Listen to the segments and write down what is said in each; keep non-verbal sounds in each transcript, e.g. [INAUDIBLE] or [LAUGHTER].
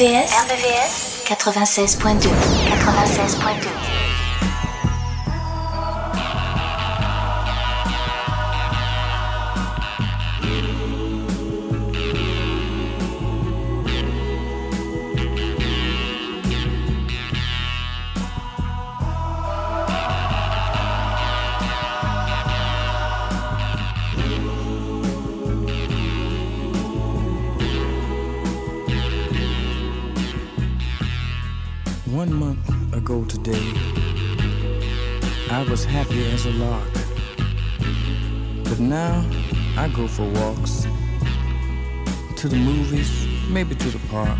Point 2. RVVS, RVVS 96.2 96.2 to the movies, maybe to the park.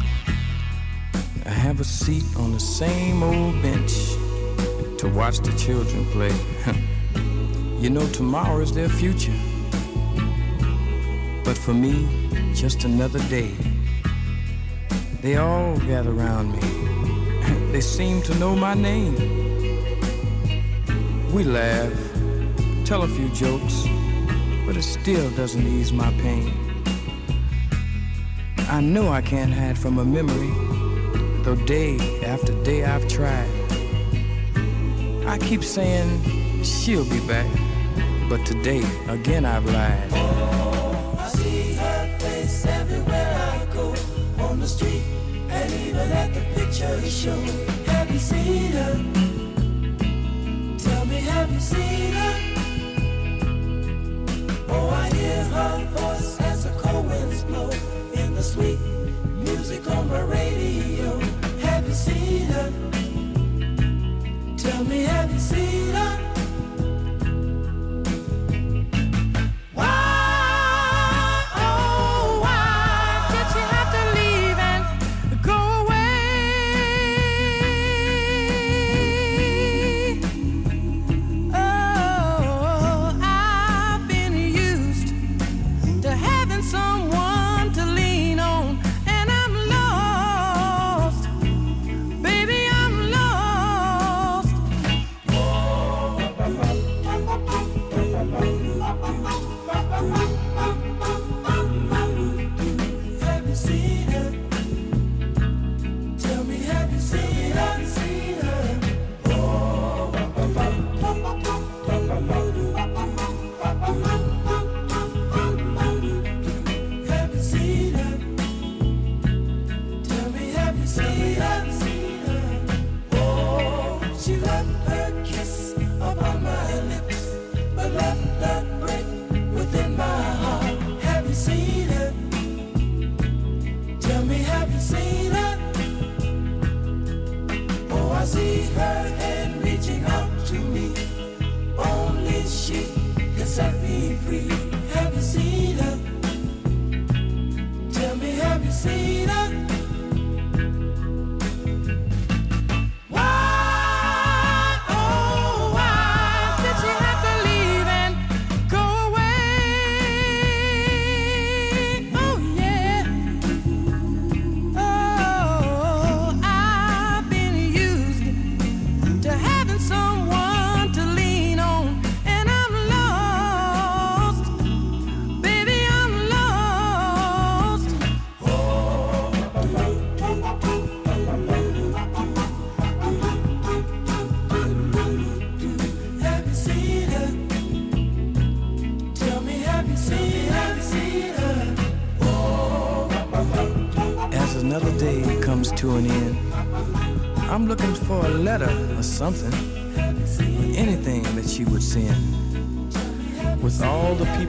I have a seat on the same old bench to watch the children play. [LAUGHS] you know, tomorrow is their future. But for me, just another day. They all gather around me. [LAUGHS] they seem to know my name. We laugh, tell a few jokes, but it still doesn't ease my pain. I know I can't hide from a memory, though day after day I've tried. I keep saying she'll be back, but today again I've lied.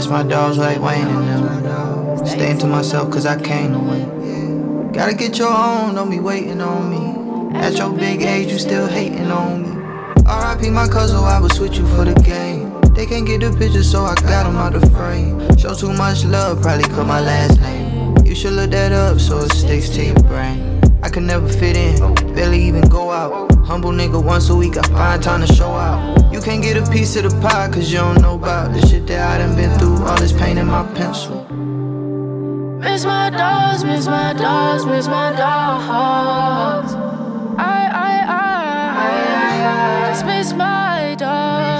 miss my dogs like Wayne and them. Staying to myself cause I came to win. Gotta get your own, don't be waiting on me. At your big age, you still hating on me. RIP my cousin, I would switch you for the game. They can't get the picture, so I got them out the frame. Show too much love, probably cut my last name. You should look that up so it sticks to your brain. I could never fit in, barely even go out. Humble nigga once a week, I find time to show out. You can't get a piece of the pie, cause you don't know about the shit that I done been through. All this pain in my pencil. Miss my dogs, miss my dogs, miss my dogs. I, I, I, I just miss my dogs.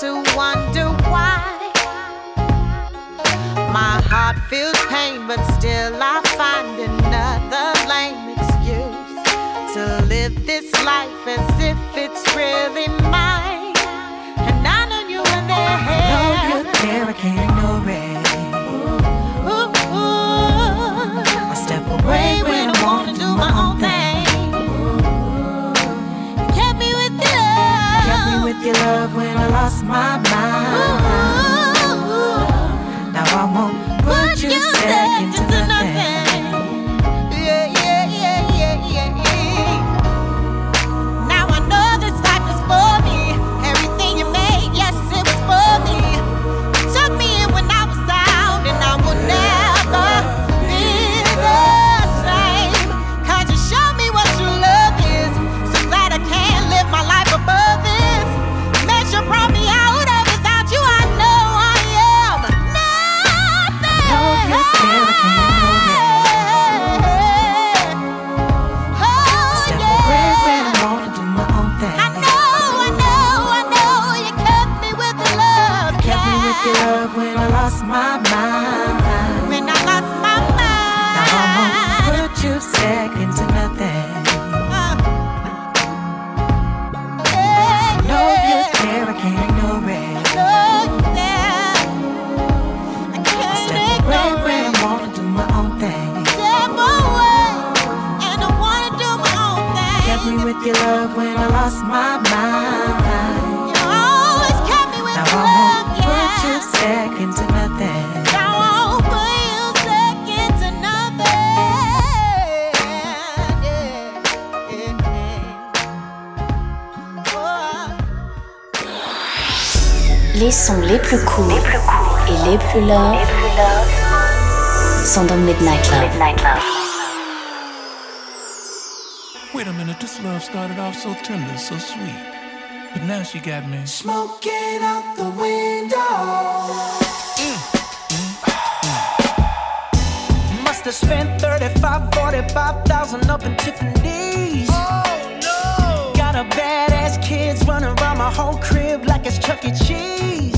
to wonder why. My heart feels pain, but still I find another lame excuse to live this life as if it's really mine. And I know you were there. I know you're there, I can't ignore it. When I lost my can't ignore it. Know you're there. I I can't step away ignore when it. I wanna do my own thing. Step away, and I wanna do my Les sons les plus courts, les plus courts et les plus love, sont dans Midnight Love. Midnight love. Wait a minute, this love started off so tender, so sweet. But now she got me smoking out the window. Mm, mm, mm. to spend 35, 45,000 up in Tiffany's. Oh no! Got a badass kids running around my whole crib like it's Chuck E. Cheese.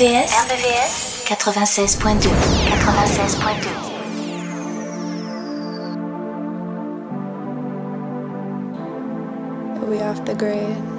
RVVS, 96.2 96.2 We off the grid.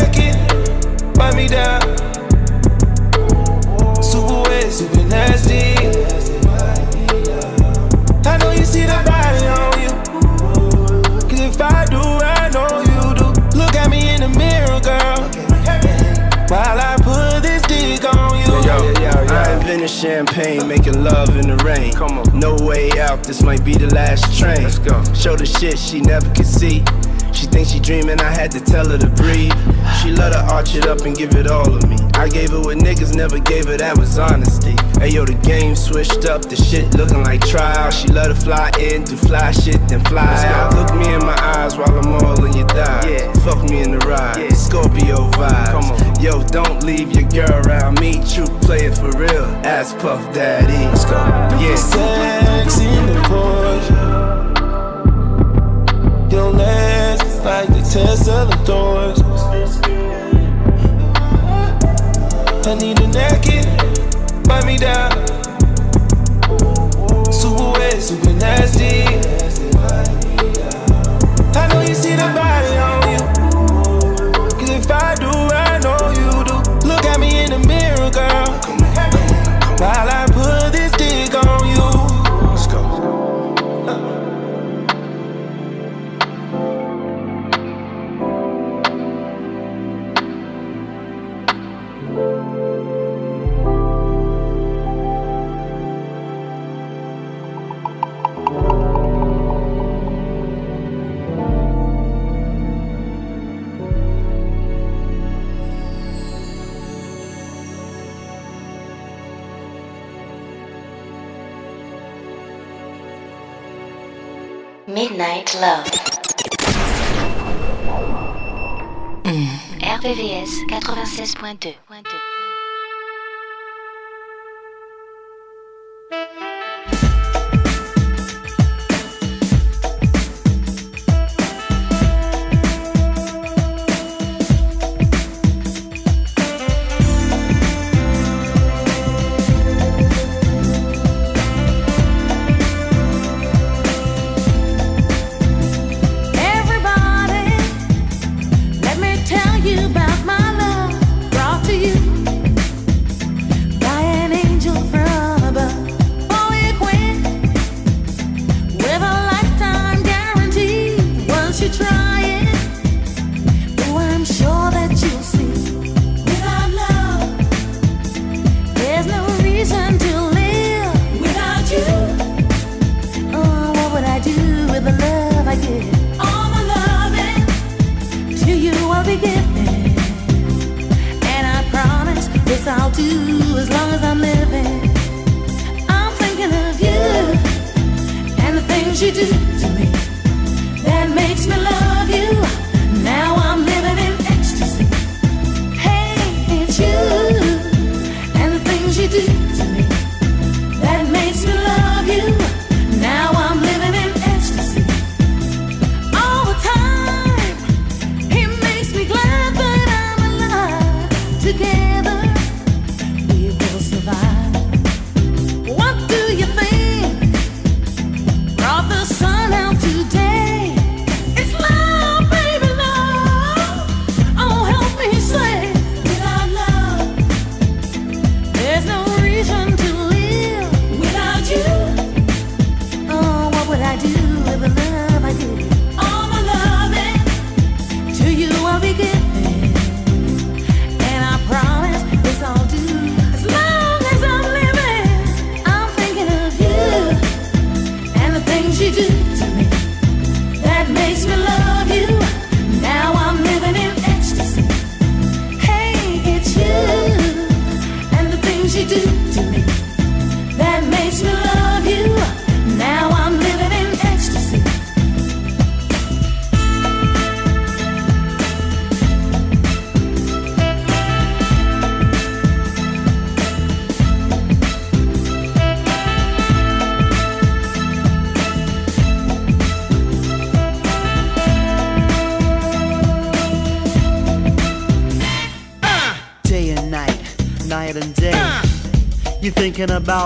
make it, wipe me down. Super wet, super nasty. I know you see the body on you. Cause if I do, I know you do. Look at me in the mirror, girl. While I put this dick on you. Yo, yo, in the champagne, making love in the rain. No way out, this might be the last train. Show the shit she never could see. She thinks she dreaming, I had to tell her to breathe. She let her arch it up and give it all of me. I gave her what niggas never gave her, that was honesty. Hey yo, the game switched up, the shit looking like trial. She let her fly in, do fly shit, then fly out. Look me in my eyes while I'm all in your thigh. Yeah. Fuck me in the ride, yeah. Scorpio vibes. Come on. Yo, don't leave your girl around me. True play it for real. Ass Puff Daddy. Let's go. Yeah. Sex in the Porsche. Your legs like the the doors. I need a naked, bite me down. Super wet, super nasty. I know you see the body on you. Cause if I do, I know you do. Look at me in the mirror, girl. While Midnight Love. Hmm. RVVS 96.2.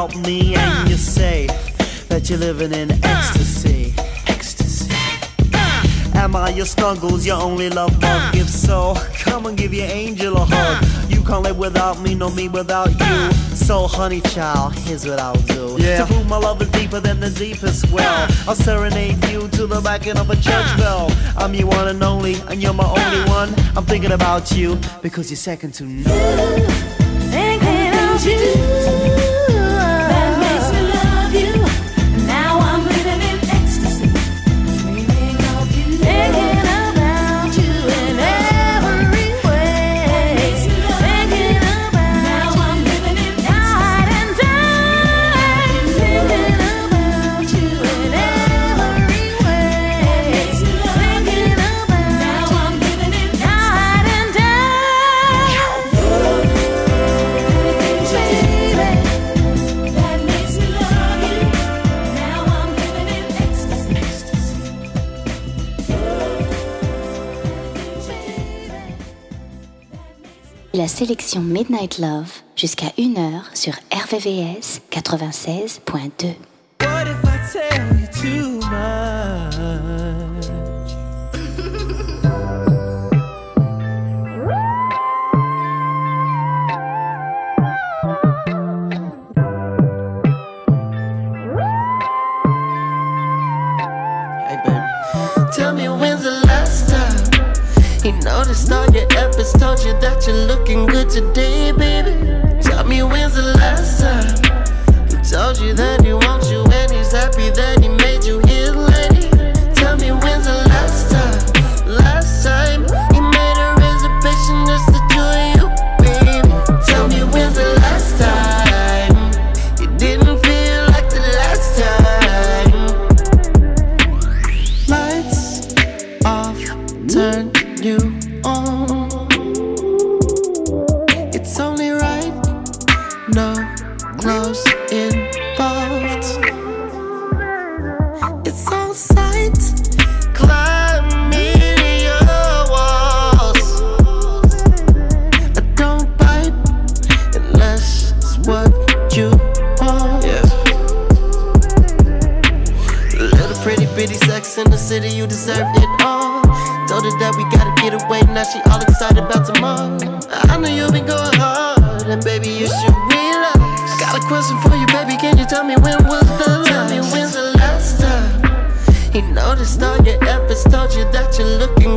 about me and you say that you're living in ecstasy. Ecstasy. Am I your snuggles, your only love bug? If so, come and give your angel a hug. You can't live without me, no me without you. So, honey child, here's what I'll do. Yeah. To prove my love is deeper than the deepest well, I'll serenade you to the backing of a church bell. I'm your one and only, and you're my only one. I'm thinking about you because you're second to none. Thinking of you sélection Midnight Love jusqu'à 1h sur RVVS 96.2. What if I tell you too much? Hey, baby. Tell me when's the last time he noticed all your efforts, told you that you're looking good today, baby. Tell me when's the last time he told you that he wants you and he's happy that now she all excited about tomorrow. I know you've been going hard, and baby, you should relax. Got a question for you, baby, can you tell me when was the last? Tell me when's the last time he noticed all your efforts, told you that you're looking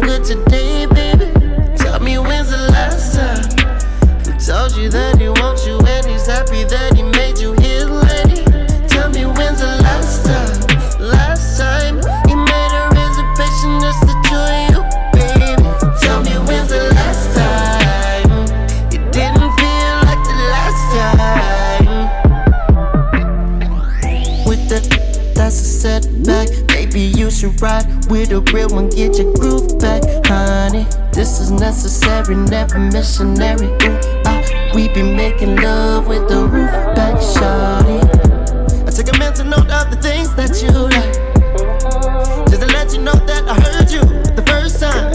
with a real one, get your groove back, honey. This is necessary, never missionary. Ooh, ah, we be making love with the roof back, shawty. I took a mental note of the things that you like, just to let you know that I heard you the first time.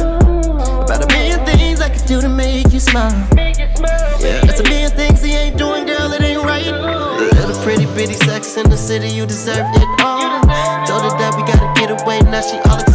About a million things I could do to make you smile. Yeah, that's a million things he ain't doing, girl, it ain't right. Little pretty bitty sex in the city, you deserve it all. Told her that we gotta get away, now she all excited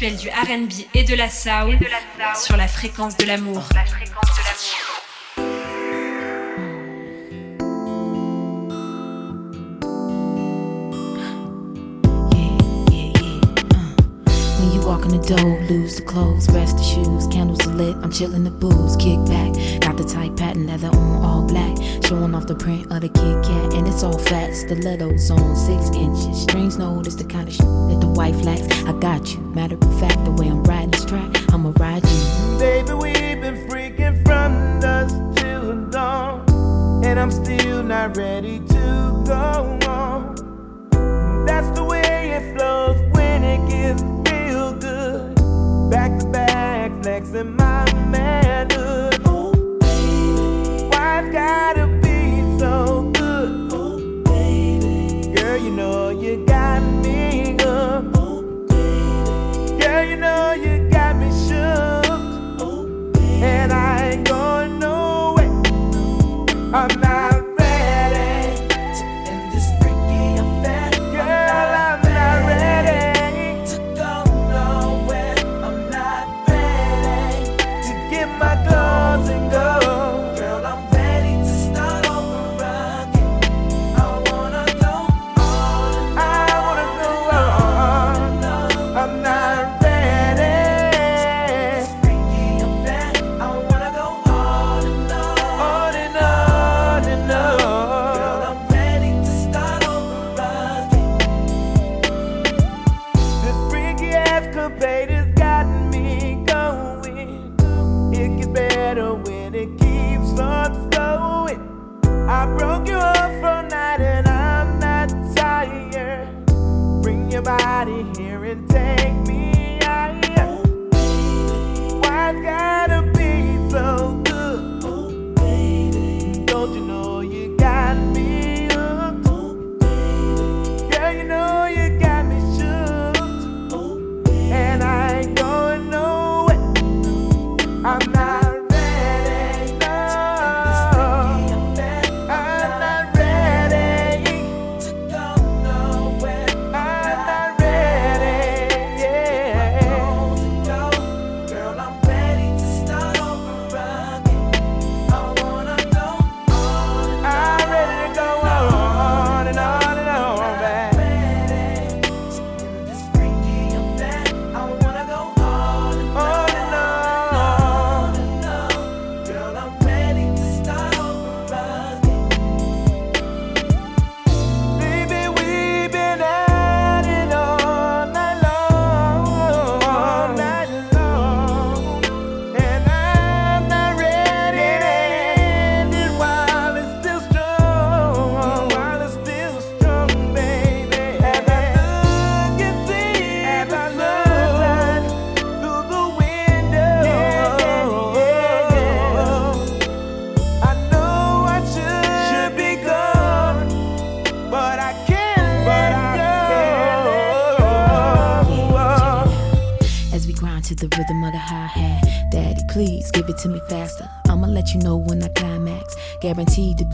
du RB et, et de la soul sur la fréquence de l'amour. La fréquence the lose the clothes, rest the shoes. Candles are lit, I'm the booze. Kick back, got the tight patent leather on, all black. Showing off the print of the Kit Kat, and it's all fat. Stilettos on six inches. Strings the kind of shit Taraji. Baby, we've been freaking from dusk till dawn, and I'm still not ready to go on. That's the way it flows when it gets real good. Back to back, flexing my man.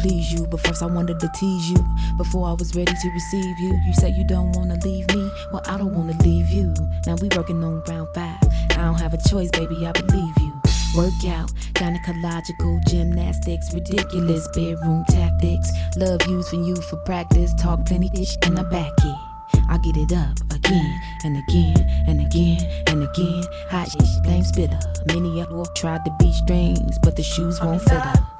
please you. But first, I wanted to tease you before I was ready to receive you. You said you don't wanna leave me, well, I don't wanna leave you. Now we working on round five. I don't have a choice, baby, I believe you. Workout, gynecological gymnastics, ridiculous bedroom tactics. Love using you for practice, talk plenty ish, and I back it. I get it up again and again and again and again. Hot ish, flame spitter. Many of you tried to be strings, but the shoes won't fit up.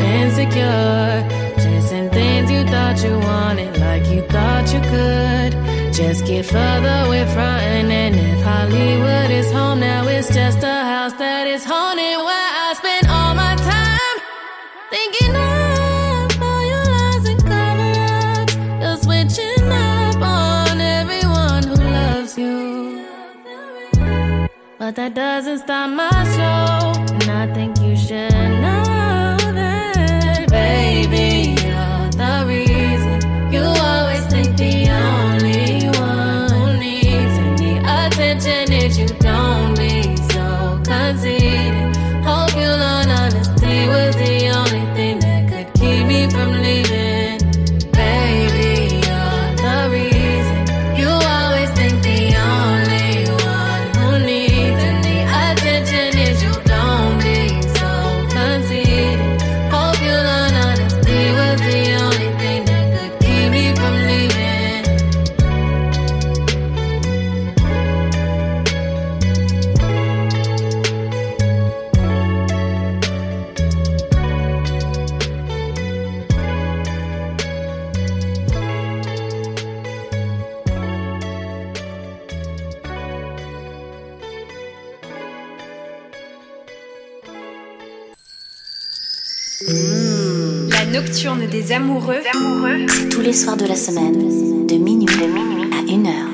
insecure. Chasing things you thought you wanted, like you thought you could. Just get further with frontin', and if Hollywood is home now, it's just a house that is haunted. Where I spend all my time thinking of all your lies and cover ups. You're switching up on everyone who loves you. But that doesn't stop my soul. And I think from Amoureux, c'est tous les soirs de la semaine, de minuit, à une heure.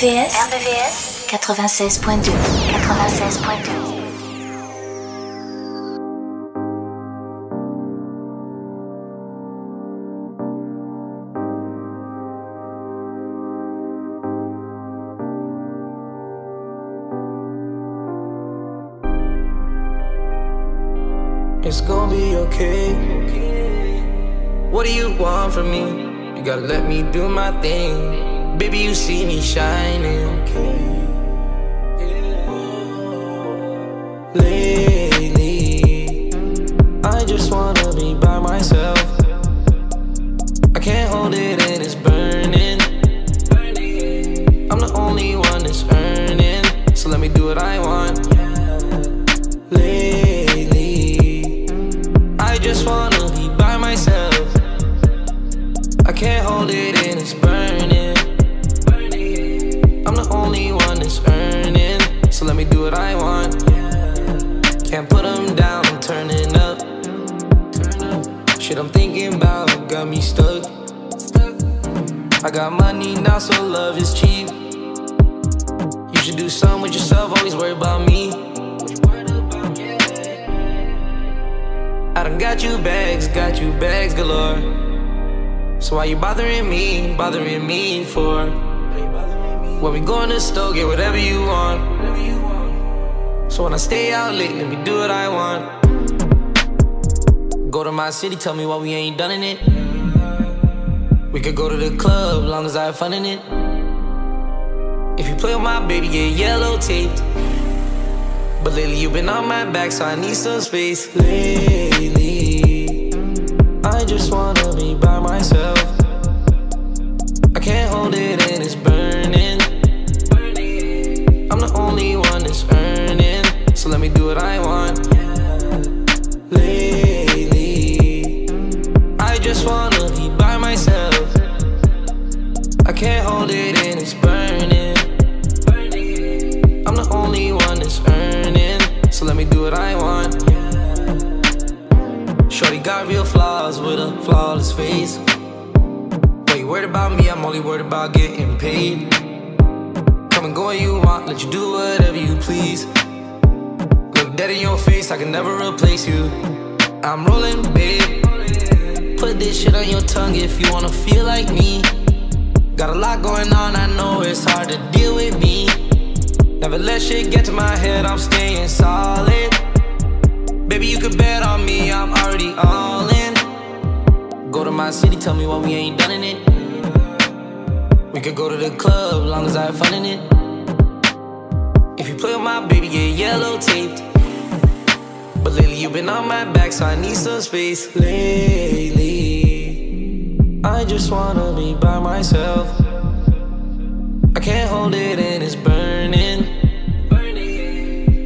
RVVS, RVVS 96.2 96.2 It's gonna be okay. What do you want from me? You gotta let me do my thing. Baby, you see me shining. Should do something with yourself, always worry about me. I done got you bags, got you bags galore. So why you bothering me, bothering me for? When we go in the store, get whatever you want. So when I stay out late, let me do what I want. Go to my city, tell me why we ain't done in it. We could go to the club, long as I have fun in it. If you play with my baby, get yellow taped. But lately you've been on my back, so I need some space. Lately, I just wanna paid. Come and go when you want, let you do whatever you please. Look dead in your face, I can never replace you. I'm rolling, babe. Put this shit on your tongue if you wanna feel like me. Got a lot going on, I know it's hard to deal with me. Never let shit get to my head, I'm staying solid. Baby, you could bet on me, I'm already all in. Go to my city, tell me why we ain't done in it. We could go to the club, long as I have fun in it. If you play with my baby, get yellow taped. But lately you've been on my back, so I need some space. Lately, I just wanna be by myself. I can't hold it in, it's burning.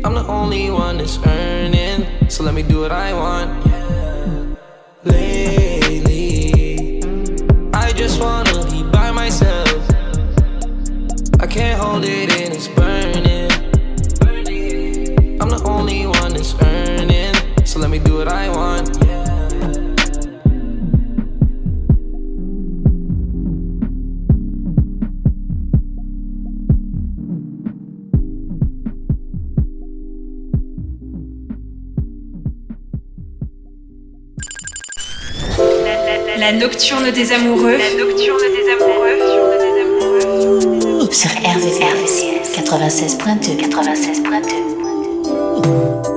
I'm the only one that's earning, so let me do what I want. Can't hold it in, it's burning. I'm the only one that's earning, so let me do what I want. La nocturne des amoureux. La nocturne des amoureux. Sur RVVS 96.2 96.2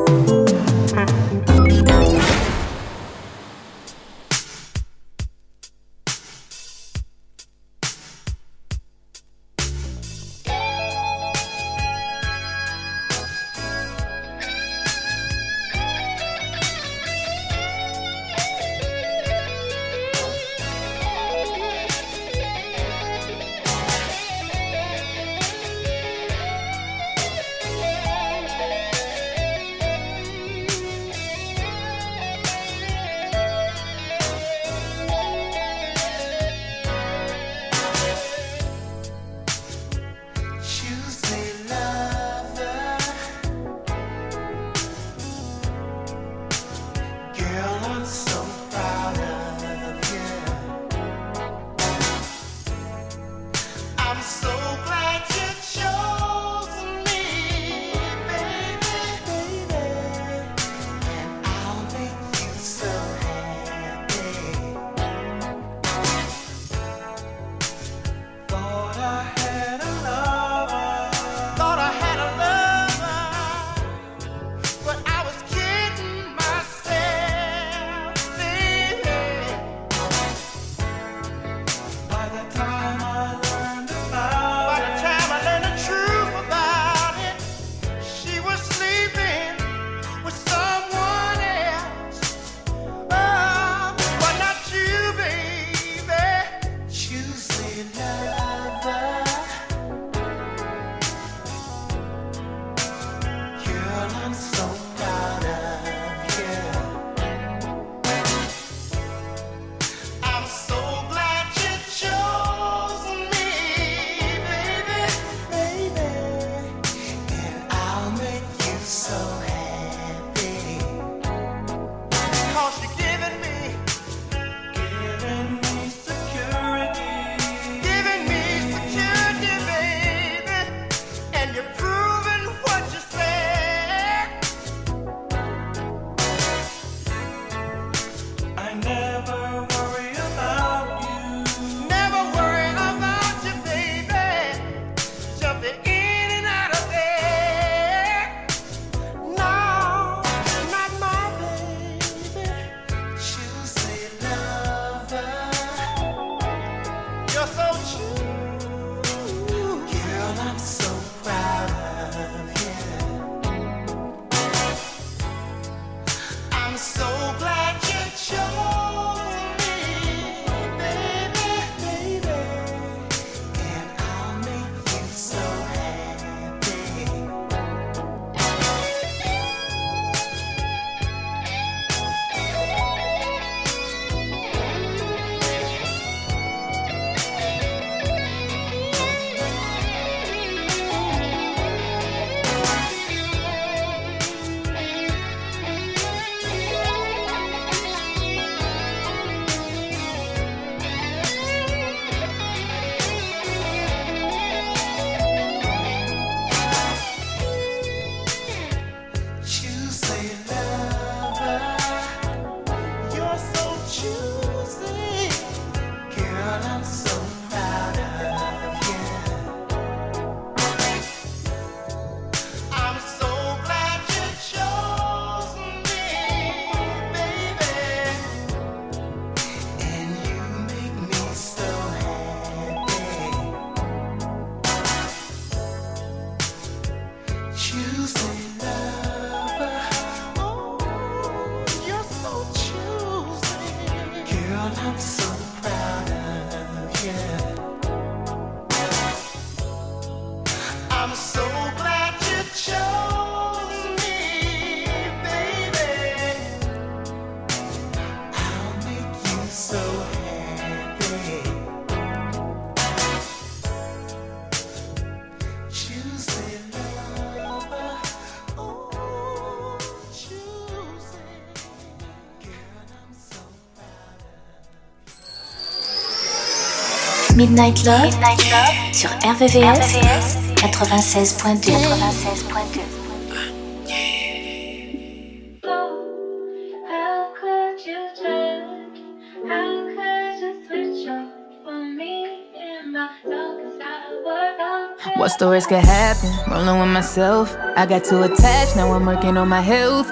Midnight Love, sur RVVS, 96.2. 96.2. How could you turn? How could you switch up on me in my darkest hour? What's the worst could happen? Rolling with myself. I got too attached, now I'm working on my health.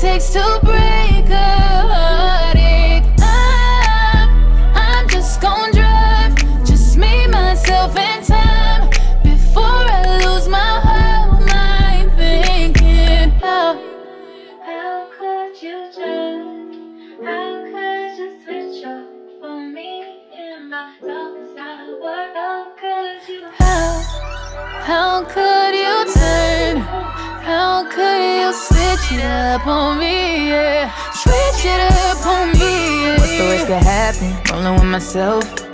Takes to break a you switch it up on me? Yeah, switch it up on me. Yeah. What's the worst could happen? Rolling with myself.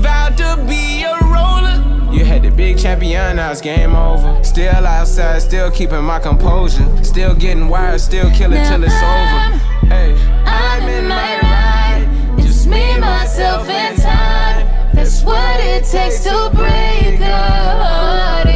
vowed to be a roller. You had the big champion, now it's game over. Still outside, still keeping my composure. Still getting wired, still killing till it's over. Hey, I'm in my ride. Just me, myself, and time. That's what it takes to break a heartache.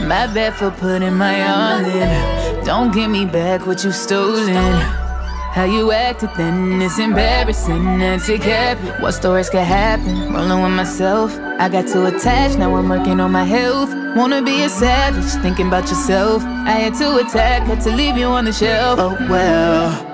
My bad for putting my all in. Don't give me back what you stolen. How you acted then, it's embarrassing. That's it. What stories could happen? Rolling with myself. I got too attached, now I'm working on my health. Wanna be a savage, thinking about yourself. I had to attack, had to leave you on the shelf. Oh well.